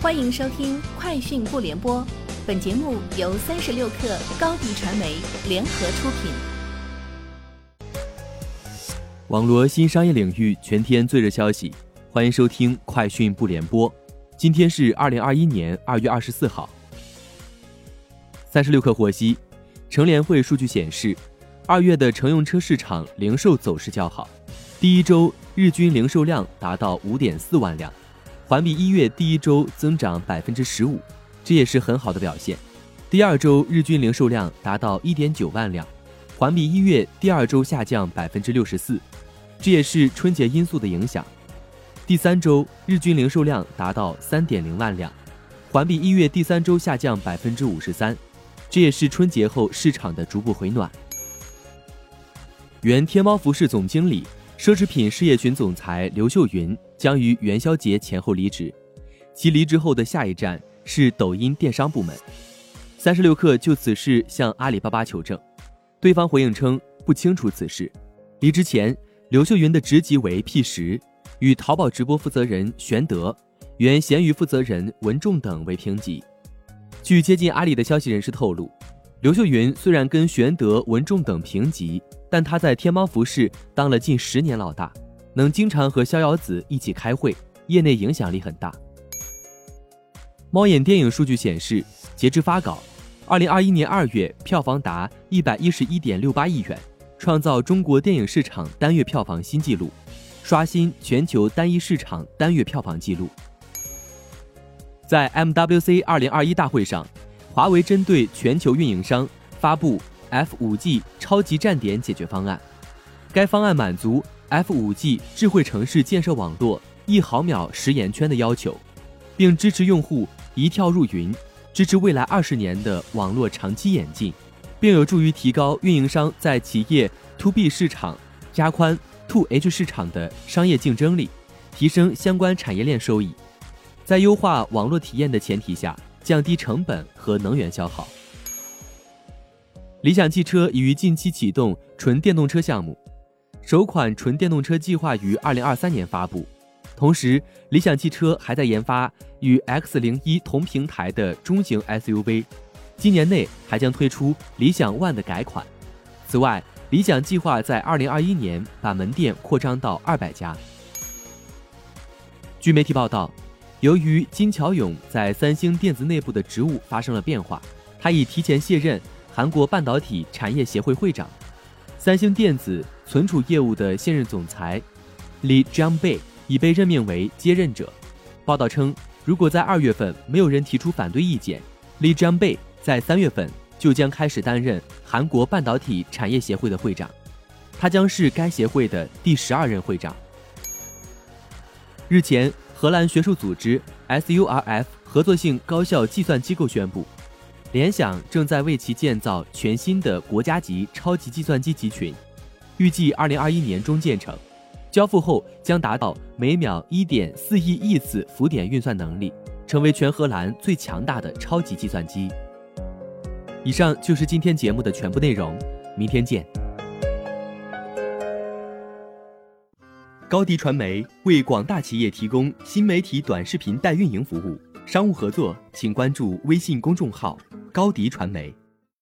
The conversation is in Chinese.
欢迎收听《快讯不联播》，本节目由三十六克高低传媒联合出品。网络新商业领域全天最热消息，欢迎收听《快讯不联播》。今天是二零二一年二月二十四号。三十六克获悉，乘联会数据显示，二月的乘用车市场零售走势较好，第一周日均零售量达到五点四万辆。环比一月第一周增长百分之十五，这也是很好的表现。第二周日均零售量达到一点九万辆，环比一月第二周下降百分之六十四，这也是春节因素的影响。第三周日均零售量达到三点零万辆，环比一月第三周下降百分之五十三，这也是春节后市场的逐步回暖。原天猫服饰总经理。奢侈品事业群总裁刘秀云将于元宵节前后离职，其离职后的下一站是抖音电商部门。三十六氪就此事向阿里巴巴求证，对方回应称不清楚此事。离职前，刘秀云的职级为 P 十，与淘宝直播负责人玄德、原闲鱼负责人文仲等为平级。据接近阿里的消息人士透露，刘秀云虽然跟玄德、文仲等平级。但他在天猫服饰当了近十年老大，能经常和逍遥子一起开会，业内影响力很大。猫眼电影数据显示，截至发稿，二零二一年二月票房达一百一十一点六八亿元，创造中国电影市场单月票房新纪录，刷新全球单一市场单月票房纪录。在 MWC 二零二一大会上，华为针对全球运营商发布。F 五 G 超级站点解决方案，该方案满足 F 五 G 智慧城市建设网络一毫秒时延圈的要求，并支持用户一跳入云，支持未来二十年的网络长期演进，并有助于提高运营商在企业 To B 市场加宽 To H 市场的商业竞争力，提升相关产业链收益，在优化网络体验的前提下，降低成本和能源消耗。理想汽车已于近期启动纯电动车项目，首款纯电动车计划于二零二三年发布。同时，理想汽车还在研发与 X 零一同平台的中型 SUV，今年内还将推出理想 ONE 的改款。此外，理想计划在二零二一年把门店扩张到二百家。据媒体报道，由于金乔勇在三星电子内部的职务发生了变化，他已提前卸任。韩国半导体产业协会会长，三星电子存储业务的现任总裁李 Jung Bei 已被任命为接任者。报道称，如果在二月份没有人提出反对意见，李 Jung Bei 在三月份就将开始担任韩国半导体产业协会的会长，他将是该协会的第十二任会长。日前，荷兰学术组织 SURF 合作性高校计算机构宣布。联想正在为其建造全新的国家级超级计算机集群，预计二零二一年中建成，交付后将达到每秒一点四亿亿次浮点运算能力，成为全荷兰最强大的超级计算机。以上就是今天节目的全部内容，明天见。高迪传媒为广大企业提供新媒体短视频代运营服务，商务合作请关注微信公众号。高迪传媒。